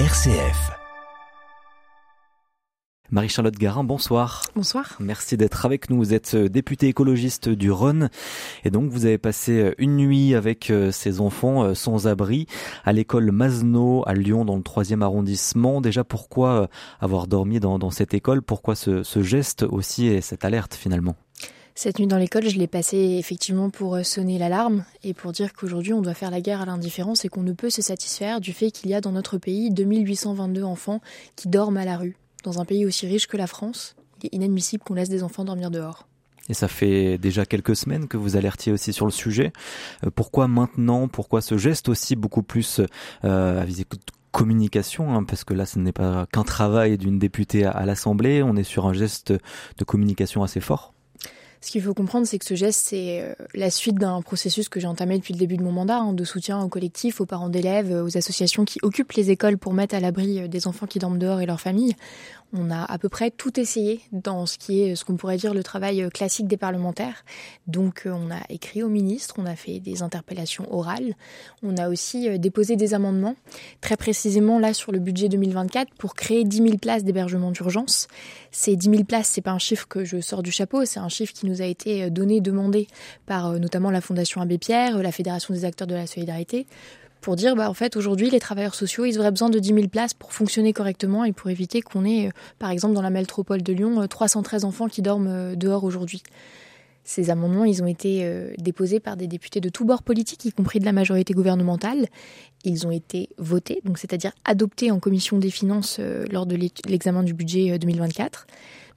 RCF. Marie-Charlotte Garin, bonsoir. Bonsoir. Merci d'être avec nous. Vous êtes euh, députée écologiste du Rhône et donc vous avez passé euh, une nuit avec euh, ces enfants sans abri à l'école Masno à Lyon dans le troisième arrondissement. Déjà, pourquoi avoir dormi dans, cette école? Pourquoi ce, ce geste aussi et cette alerte finalement? Cette nuit dans l'école, je l'ai passée effectivement pour sonner l'alarme et pour dire qu'aujourd'hui on doit faire la guerre à l'indifférence et qu'on ne peut se satisfaire du fait qu'il y a dans notre pays 2822 enfants qui dorment à la rue. Dans un pays aussi riche que la France, il est inadmissible qu'on laisse des enfants dormir dehors. Et ça fait déjà quelques semaines que vous alertiez aussi sur le sujet. Euh, pourquoi maintenant? Pourquoi ce geste aussi beaucoup plus euh, à viser communication, hein, parce que là ce n'est pas qu'un travail d'une députée à l'Assemblée, on est sur un geste de communication assez fort ce qu'il faut comprendre, c'est que ce geste, c'est euh, la suite d'un processus que j'ai entamé depuis le début de mon mandat, hein, de soutien aux collectifs, aux parents d'élèves, aux associations qui occupent les écoles pour mettre à l'abri euh, des enfants qui dorment dehors et leurs familles. On a à peu près tout essayé dans ce qui est ce qu'on pourrait dire le travail euh, classique des parlementaires. Donc on a écrit au ministre, on a fait des interpellations orales, on a aussi déposé des amendements, très précisément là sur le budget 2024 pour créer 10 000 places d'hébergement d'urgence. Ces 10 000 places, c'est pas un chiffre que je sors du chapeau, c'est un chiffre qui nous a été donné, demandé par euh, notamment la Fondation Abbé Pierre, la Fédération des acteurs de la solidarité, pour dire bah en fait aujourd'hui les travailleurs sociaux ils auraient besoin de 10 000 places pour fonctionner correctement et pour éviter qu'on ait euh, par exemple dans la métropole de Lyon 313 euh, enfants qui dorment dehors aujourd'hui. Ces amendements, ils ont été déposés par des députés de tous bords politiques, y compris de la majorité gouvernementale. Ils ont été votés, donc c'est-à-dire adoptés en commission des finances lors de l'examen du budget 2024.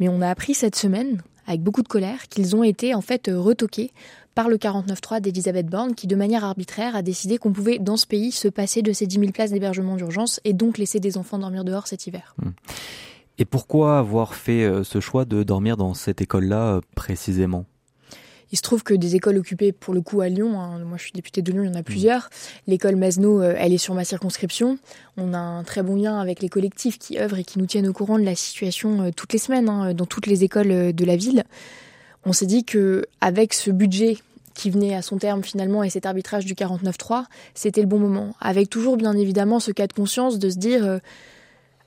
Mais on a appris cette semaine avec beaucoup de colère, qu'ils ont été en fait retoqués par le 49.3 d'Elisabeth Borne, qui de manière arbitraire a décidé qu'on pouvait dans ce pays se passer de ces 10 000 places d'hébergement d'urgence et donc laisser des enfants dormir dehors cet hiver. Hmm. Et pourquoi avoir fait euh, ce choix de dormir dans cette école-là euh, précisément? Il se trouve que des écoles occupées, pour le coup, à Lyon, hein, moi je suis députée de Lyon, il y en a mm. plusieurs. L'école Masno, euh, elle est sur ma circonscription. On a un très bon lien avec les collectifs qui œuvrent et qui nous tiennent au courant de la situation euh, toutes les semaines hein, dans toutes les écoles euh, de la ville. On s'est dit que avec ce budget qui venait à son terme finalement et cet arbitrage du 49-3, c'était le bon moment. Avec toujours bien évidemment ce cas de conscience de se dire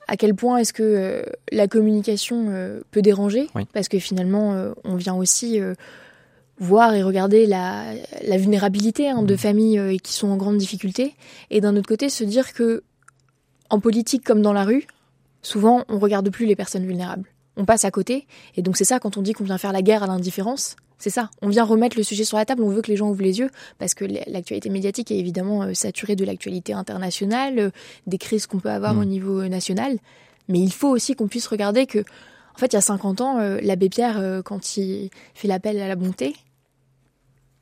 à quel point est-ce que la communication peut déranger, parce que finalement on vient aussi voir et regarder la, la vulnérabilité hein, de mmh. familles euh, qui sont en grande difficulté, et d'un autre côté se dire que en politique comme dans la rue, souvent on regarde plus les personnes vulnérables. On passe à côté, et donc c'est ça quand on dit qu'on vient faire la guerre à l'indifférence, c'est ça. On vient remettre le sujet sur la table, on veut que les gens ouvrent les yeux, parce que l'actualité médiatique est évidemment euh, saturée de l'actualité internationale, euh, des crises qu'on peut avoir mmh. au niveau national, mais il faut aussi qu'on puisse regarder que, en fait, il y a 50 ans, l'abbé Pierre, quand il fait l'appel à la bonté,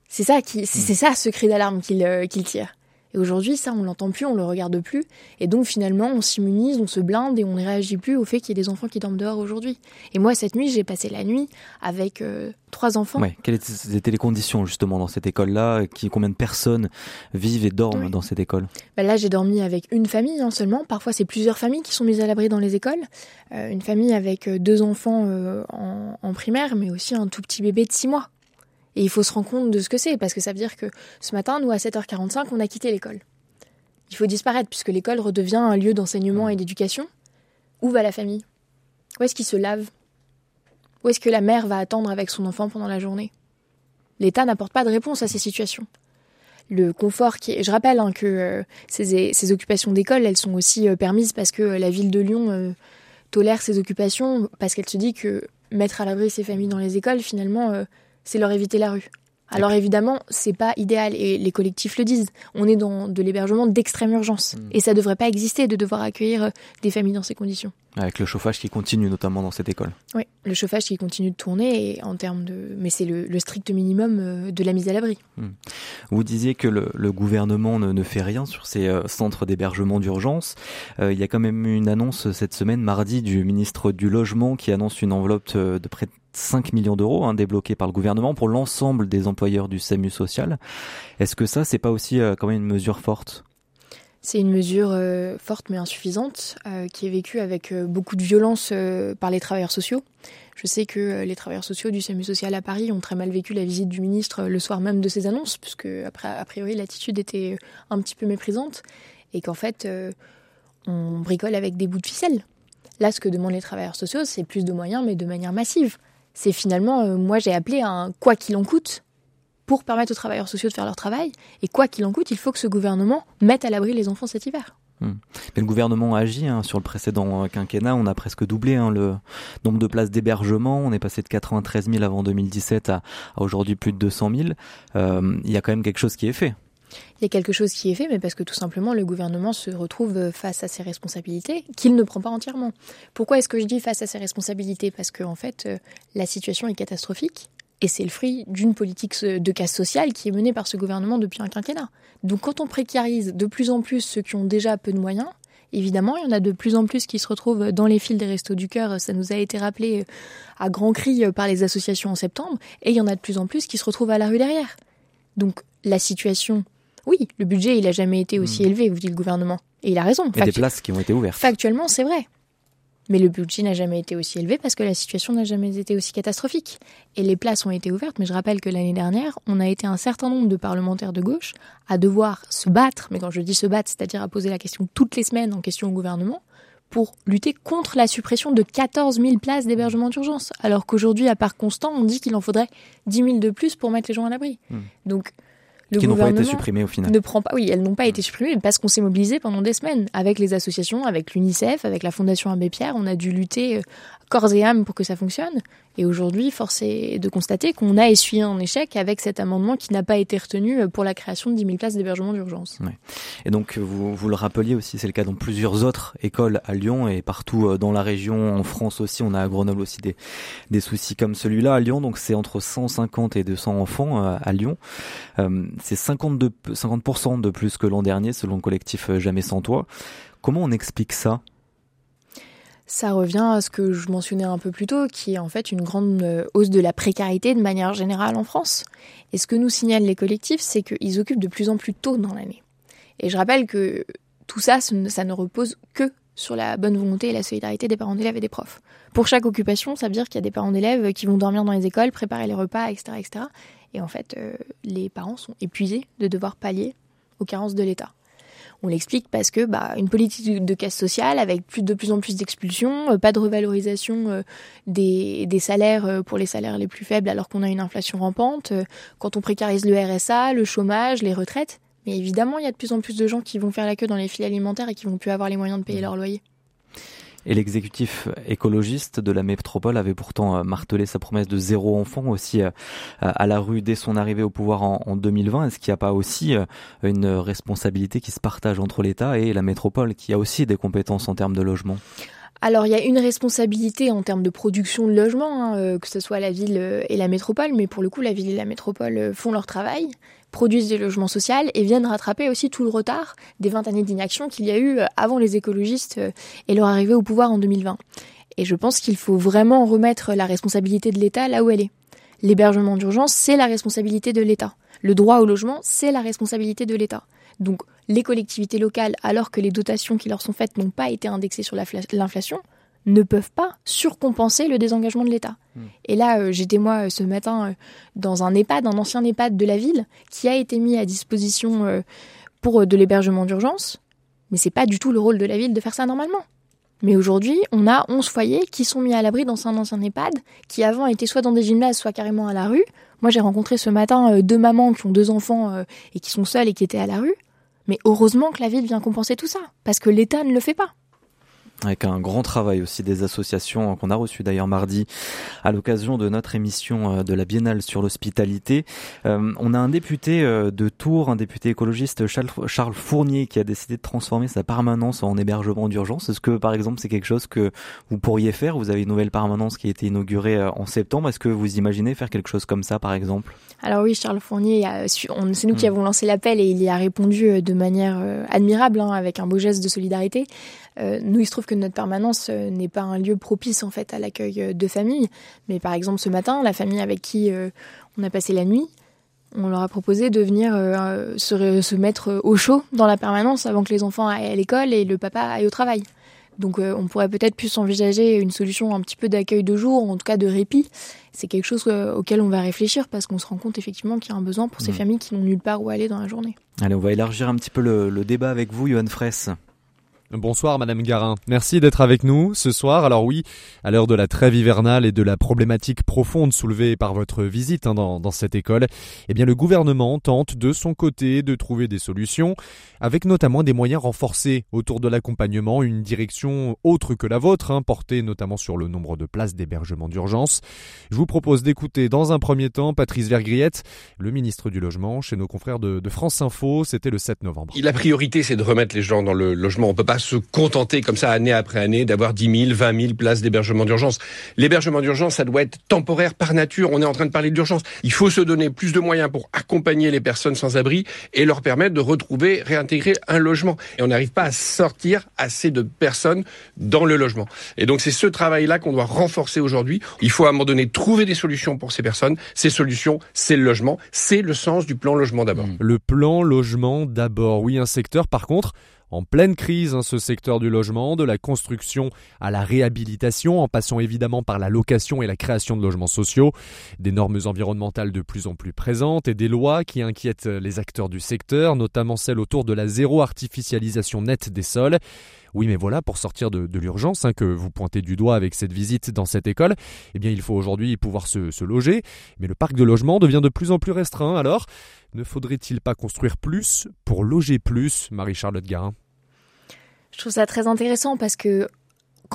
c'est ça qui, c'est hmm. ça ce cri d'alarme euh, qu'il tire. Et aujourd'hui, ça, on l'entend plus, on le regarde plus. Et donc, finalement, on s'immunise, on se blinde et on ne réagit plus au fait qu'il y ait des enfants qui dorment dehors aujourd'hui. Et moi, cette nuit, j'ai passé la nuit avec euh, trois enfants. Ouais. Quelles étaient les conditions, justement, dans cette école-là? Combien de personnes vivent et dorment dans cette école? Bah Là, j'ai dormi avec une famille hein, seulement. Parfois, c'est plusieurs familles qui sont mises à l'abri dans les écoles. Euh, une famille avec deux enfants en, en primaire, mais aussi un tout petit bébé de six mois. Et il faut se rendre compte de ce que c'est, parce que ça veut dire que ce matin, nous, à 7h45, on a quitté l'école. Il faut disparaître, puisque l'école redevient un lieu d'enseignement et d'éducation. Où va la famille? Où est-ce qu'il se lave? Où est-ce que la mère va attendre avec son enfant pendant la journée? L'État n'apporte pas de réponse à ces situations. Le confort qui est... Je rappelle hein, que euh, ces, occupations d'école, elles sont aussi euh, permises parce que la ville de Lyon euh, tolère ces occupations, parce qu'elle se dit que mettre à l'abri ces familles dans les écoles, finalement, c'est leur éviter la rue. Alors évidemment, c'est pas idéal et les collectifs le disent. On est dans de l'hébergement d'extrême urgence hmm. et ça devrait pas exister de devoir accueillir euh, des familles dans ces conditions. Avec le chauffage qui continue notamment dans cette école. Oui, le chauffage qui continue de tourner en termes de, mais c'est le, strict minimum euh, de la mise à l'abri. Hmm. Vous disiez que le, gouvernement ne, fait rien sur ces euh, centres d'hébergement d'urgence. il y a quand même une annonce cette semaine, mardi, du ministre du logement qui annonce une enveloppe de près de 5 millions d'euros hein, débloqués par le gouvernement pour l'ensemble des employeurs du SAMU social. Est-ce que ça, c'est pas aussi euh, quand même une mesure forte? C'est une mesure euh, forte mais insuffisante euh, qui est vécue avec beaucoup de violence par les travailleurs sociaux. Je sais que les travailleurs sociaux du SAMU social à Paris ont très mal vécu la visite du ministre le soir même de ces annonces, puisque après, a priori l'attitude était un petit peu méprisante et qu'en fait on bricole avec des bouts de ficelle. Là, ce que demandent les travailleurs sociaux, c'est plus de moyens, mais de manière massive. C'est finalement, euh, moi j'ai appelé un quoi qu'il en coûte pour permettre aux travailleurs sociaux de faire leur travail. Et quoi qu'il en coûte, il faut que ce gouvernement mette à l'abri les enfants cet hiver. Hmm. Mais le gouvernement a agi hein, sur le précédent quinquennat. On a presque doublé hein, le nombre de places d'hébergement. On est passé de 93 000 avant 2017 à, aujourd'hui plus de 200 000. Euh, il y a quand même quelque chose qui est fait. Il y a quelque chose qui est fait, mais parce que tout simplement le gouvernement se retrouve face à ses responsabilités qu'il ne prend pas entièrement. Pourquoi est-ce que je dis face à ses responsabilités? Parce qu'en en fait, euh, la situation est catastrophique. Et c'est le fruit d'une politique de casse sociale qui est menée par ce gouvernement depuis un quinquennat. Donc quand on précarise de plus en plus ceux qui ont déjà peu de moyens, évidemment, il y en a de plus en plus qui se retrouvent dans les fils des restos du cœur. Ça nous a été rappelé euh, à grands cris euh, par les associations en septembre. Et il y en a de plus en plus qui se retrouvent à la rue derrière. Donc la situation, oui, le budget, il n'a jamais été aussi hmm. élevé, vous dit le gouvernement. Et il a raison. Il y a des places qui ont été ouvertes. Factuellement, c'est vrai. Mais le budget n'a jamais été aussi élevé parce que la situation n'a jamais été aussi catastrophique. Et les places ont été ouvertes, mais je rappelle que l'année dernière, on a été un certain nombre de parlementaires de gauche à devoir se battre, mais quand je dis se battre, c'est-à-dire à poser la question toutes les semaines en question au gouvernement, pour lutter contre la suppression de 14 000 places d'hébergement d'urgence. Alors qu'aujourd'hui, à part constant, on dit qu'il en faudrait 10 000 de plus pour mettre les gens à l'abri. Hmm. Donc, qui n'ont pas été supprimées au final. Ne prend pas, oui, elles n'ont pas été supprimées parce qu'on s'est mobilisé pendant des semaines avec les associations, avec l'UNICEF, avec la Fondation Abbé Pierre. On a dû lutter euh, corps et âme pour que ça fonctionne. Et aujourd'hui, force est de constater qu'on a essuyé un échec avec cet amendement qui n'a pas été retenu euh, pour la création de 10 000 places d'hébergement d'urgence. Et donc, vous, vous le rappeliez aussi, c'est le cas dans plusieurs autres écoles à Lyon et partout euh, dans la région, en France aussi. On a à Grenoble aussi des, des soucis comme celui-là à Lyon. Donc, c'est entre 150 et 200 enfants à Lyon. c'est 52, 50% de plus que l'an dernier, selon le collectif Jamais sans toi. Comment on explique ça? Ça revient à ce que je mentionnais un peu plus tôt, qui est en fait une grande euh, hausse de la précarité de manière générale en France. Et ce que nous signalent les collectifs, c'est qu'ils occupent de plus en plus tôt dans l'année. Et je rappelle que tout ça, ça ne repose que sur la bonne volonté et la solidarité des parents d'élèves et des profs. Pour chaque occupation, ça veut dire qu'il y a des parents d'élèves qui vont dormir dans les écoles, préparer les repas, etc. etc. Et en fait, euh, les parents sont épuisés de devoir pallier aux carences de l'État. On l'explique parce que bah, une politique de casse sociale avec plus de plus en plus d'expulsions, euh, pas de revalorisation euh, des, salaires euh, pour les salaires les plus faibles alors qu'on a une inflation rampante, quand on précarise le RSA, le chômage, les retraites. Mais évidemment, il y a de plus en plus de gens qui vont faire la queue dans les filières alimentaires et qui vont plus avoir les moyens de payer mmh. leur loyer. Et l'exécutif écologiste de la métropole avait pourtant euh, martelé sa promesse de zéro enfant aussi euh, à la rue dès son arrivée au pouvoir en 2020. Est-ce qu'il n'y a pas aussi euh, une responsabilité qui se partage entre l'État et la métropole qui a aussi des compétences en termes de logement? Alors il y a une responsabilité en termes de production de logement, hein, que ce soit la ville et la métropole, mais pour le coup la ville et la métropole font leur travail produisent des logements sociaux et viennent rattraper aussi tout le retard des 20 années d'inaction qu'il y a eu euh, avant les écologistes euh, et leur arrivée au pouvoir en 2020. Et je pense qu'il faut vraiment remettre la responsabilité de l'État là où elle est. L'hébergement d'urgence, c'est la responsabilité de l'État. Le droit au logement, c'est la responsabilité de l'État. Donc les collectivités locales, alors que les dotations qui leur sont faites n'ont pas été indexées sur l'inflation, ne peuvent pas surcompenser le désengagement de l'État. Hmm. Et là, euh, j'étais moi euh, ce matin euh, dans un EHPAD, un ancien EHPAD de la ville, qui a été mis à disposition pour de l'hébergement d'urgence, mais c'est pas du tout le rôle de la ville de faire ça normalement. Mais aujourd'hui, on a 11 foyers qui sont mis à l'abri dans un ancien EHPAD, qui avant étaient soit dans des gymnases, soit carrément à la rue. Moi, j'ai rencontré ce matin deux mamans qui ont deux enfants et qui sont seules et qui étaient à la rue. Mais heureusement que la ville vient compenser tout ça, parce que l'État ne le fait pas avec un grand travail aussi des associations qu'on a reçu d'ailleurs mardi à l'occasion de notre émission euh, de la Biennale sur l'hospitalité. Euh, on a un député euh, de Tours, un député écologiste Charles Fournier qui a décidé de transformer sa permanence en hébergement d'urgence. Est-ce que par exemple c'est quelque chose que vous pourriez faire? Vous avez une nouvelle permanence qui a été inaugurée en septembre. Est-ce que vous imaginez faire quelque chose comme ça par exemple? Alors oui, Charles Fournier, c'est nous qui hmm. avons lancé l'appel et il y a répondu de manière admirable hein, avec un beau geste de solidarité. Euh, nous, il se trouve que notre permanence euh, n'est pas un lieu propice en fait à l'accueil euh, de familles. Mais par exemple, ce matin, la famille avec qui on a passé la nuit, on leur a proposé de venir se, se, mettre au chaud dans la permanence avant que les enfants aillent à l'école et le papa aille au travail. Donc on pourrait peut-être plus envisager une solution un petit peu d'accueil de jour, en tout cas de répit. C'est quelque chose auquel on va réfléchir parce qu'on se rend compte effectivement qu'il y a un besoin pour ces familles qui n'ont nulle part où aller dans la journée. Allez, on va élargir un petit peu le, le débat avec vous, Johan Fraisse. Bonsoir Madame Garin. Merci d'être avec nous ce soir. Alors oui, à l'heure de la trêve hivernale et de la problématique profonde soulevée par votre visite hein, dans, cette école, eh bien le gouvernement tente de son côté de trouver des solutions, avec notamment des moyens renforcés autour de l'accompagnement, une direction autre que la vôtre, hein, portée notamment sur le nombre de places d'hébergement d'urgence. Je vous propose d'écouter dans un premier temps Patrice Vergriette, le ministre du Logement, chez nos confrères de, de France Info. C'était le 7 novembre. La priorité, c'est de remettre les gens dans le logement. On peut pas se contenter comme ça année après année d'avoir 10 000, 20 000 places d'hébergement d'urgence. L'hébergement d'urgence, ça doit être temporaire par nature. On est en train de parler d'urgence. Il faut se donner plus de moyens pour accompagner les personnes sans abri et leur permettre de retrouver, réintégrer un logement. Et on n'arrive pas à sortir assez de personnes dans le logement. Et donc c'est ce travail-là qu'on doit renforcer aujourd'hui. Il faut à un moment donné trouver des solutions pour ces personnes. Ces solutions, c'est le logement. C'est le sens du plan logement d'abord. Le plan logement d'abord. Oui, un secteur par contre en pleine crise, hein, ce secteur du logement, de la construction à la réhabilitation, en passant évidemment par la location et la création de logements sociaux, des normes environnementales de plus en plus présentes et des lois qui inquiètent les acteurs du secteur, notamment celles autour de la zéro artificialisation nette des sols. Oui, mais voilà, pour sortir de, l'urgence hein, que vous pointez du doigt avec cette visite dans cette école, eh bien, il faut aujourd'hui pouvoir se, se loger. Mais le parc de logement devient de plus en plus restreint. Alors, ne faudrait-il pas construire plus pour loger plus, Marie-Charlotte Garin? Je trouve ça très intéressant parce que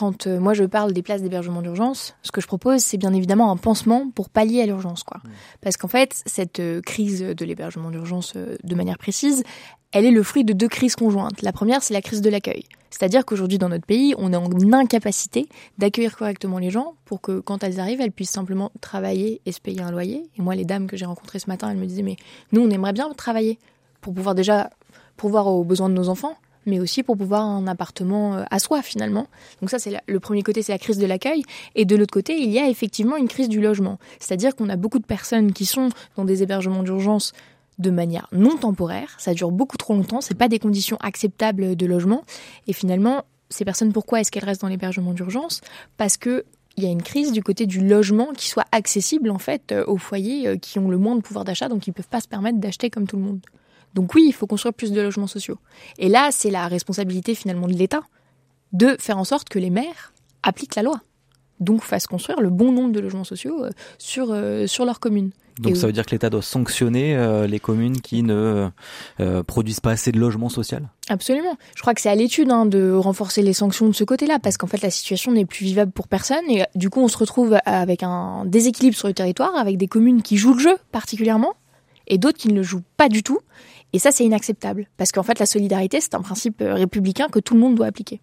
quand euh, moi je parle des places d'hébergement d'urgence, ce que je propose, c'est bien évidemment un pansement pour pallier à l'urgence, quoi. Mmh. Parce qu'en fait, cette euh, crise de l'hébergement d'urgence, euh, de manière précise, elle est le fruit de deux crises conjointes. La première, c'est la crise de l'accueil. C'est-à-dire qu'aujourd'hui, dans notre pays, on est en incapacité d'accueillir correctement les gens pour que, quand elles arrivent, elles puissent simplement travailler et se payer un loyer. Et moi, les dames que j'ai rencontrées ce matin, elles me disaient, mais nous, on aimerait bien travailler pour pouvoir déjà pourvoir aux besoins de nos enfants, mais aussi pour pouvoir un appartement euh, à soi finalement. Donc ça, c'est le premier côté, c'est la crise de l'accueil. Et de l'autre côté, il y a effectivement une crise du logement. C'est-à-dire qu'on a beaucoup de personnes qui sont dans des hébergements d'urgence de manière non temporaire. Ça dure beaucoup trop longtemps. C'est pas des conditions acceptables de logement. Et finalement, ces personnes, pourquoi est-ce qu'elles restent dans l'hébergement d'urgence? Parce que il y a une crise du côté du logement qui soit accessible en fait euh, aux foyers euh, qui ont le moins de pouvoir d'achat, donc ils peuvent pas se permettre d'acheter comme tout le monde. Donc oui, il faut construire plus de logements sociaux. Et là, c'est la responsabilité finalement de l'État de faire en sorte que les maires appliquent la loi, donc fassent construire le bon nombre de logements sociaux euh, sur, sur leur commune. Donc ça veut dire que l'État doit sanctionner euh, les communes qui ne euh, produisent pas assez de logements sociaux? Absolument. Je crois que c'est à l'étude hein, de renforcer les sanctions de ce côté-là, parce qu'en fait la situation n'est plus vivable pour personne, et du coup on se retrouve avec un déséquilibre sur le territoire, avec des communes qui jouent le jeu particulièrement, et d'autres qui ne le jouent pas du tout. Et ça c'est inacceptable, parce qu'en fait la solidarité c'est un principe euh, républicain que tout le monde doit appliquer.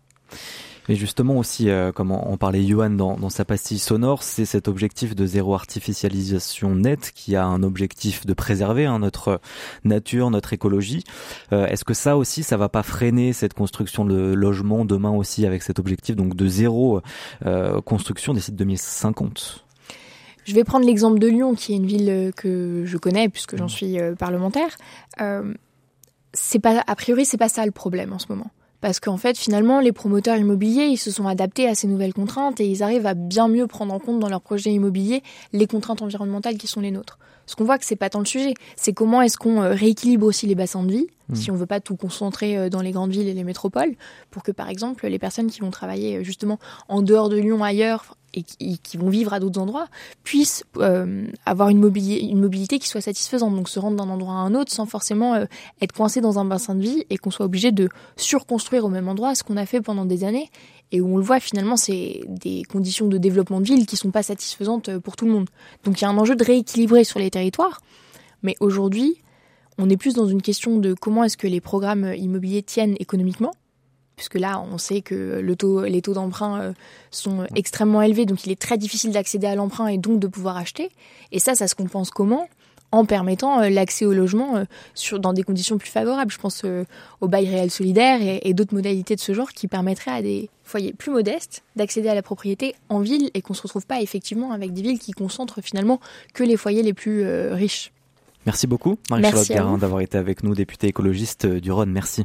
Mais justement aussi, euh, comme on parlait Johan dans, dans sa pastille sonore, c'est cet objectif de zéro artificialisation nette qui a un objectif de préserver hein, notre nature, notre écologie. Euh, Est-ce que ça aussi, ça va pas freiner cette construction de logement demain aussi avec cet objectif donc de zéro euh, construction des sites 2050 je vais prendre l'exemple de Lyon, qui est une ville que je connais puisque j'en mmh. suis euh, parlementaire. Euh, c'est pas, a priori, c'est pas ça le problème en ce moment. Parce qu'en fait, finalement, les promoteurs immobiliers, ils se sont adaptés à ces nouvelles contraintes et ils arrivent à bien mieux prendre en compte dans leur projet immobilier les contraintes environnementales qui sont les nôtres. Ce qu'on voit que c'est pas tant le sujet, c'est comment est-ce qu'on euh, rééquilibre aussi les bassins de vie, mmh. si on veut pas tout concentrer euh, dans les grandes villes et les métropoles, pour que par exemple les personnes qui vont travailler euh, justement en dehors de Lyon, ailleurs, et qui, vont vivre à d'autres endroits puissent euh, avoir une mobilité, qui soit satisfaisante, donc se rendre d'un endroit à un autre sans forcément euh, être coincé dans un bassin de vie et qu'on soit obligé de surconstruire au même endroit ce qu'on a fait pendant des années. Et où on le voit finalement c'est des conditions de développement de ville qui sont pas satisfaisantes euh, pour tout le monde. Donc il y a un enjeu de rééquilibrer sur les territoires, mais aujourd'hui on est plus dans une question de comment est-ce que les programmes immobiliers tiennent économiquement puisque là, on sait que le taux, les taux d'emprunt euh, sont extrêmement élevés, donc il est très difficile d'accéder à l'emprunt et donc de pouvoir acheter. Et ça, ça se compense comment? En permettant euh, l'accès au logement euh, sur, dans des conditions plus favorables. Je pense au bail réel solidaire et, d'autres modalités de ce genre qui permettraient à des foyers plus modestes d'accéder à la propriété en ville et qu'on se retrouve pas effectivement avec des villes qui concentrent finalement que les foyers les plus riches. Merci beaucoup, Marie-Charlotte Garin, d'avoir été avec nous, députée écologiste du Rhône. Merci.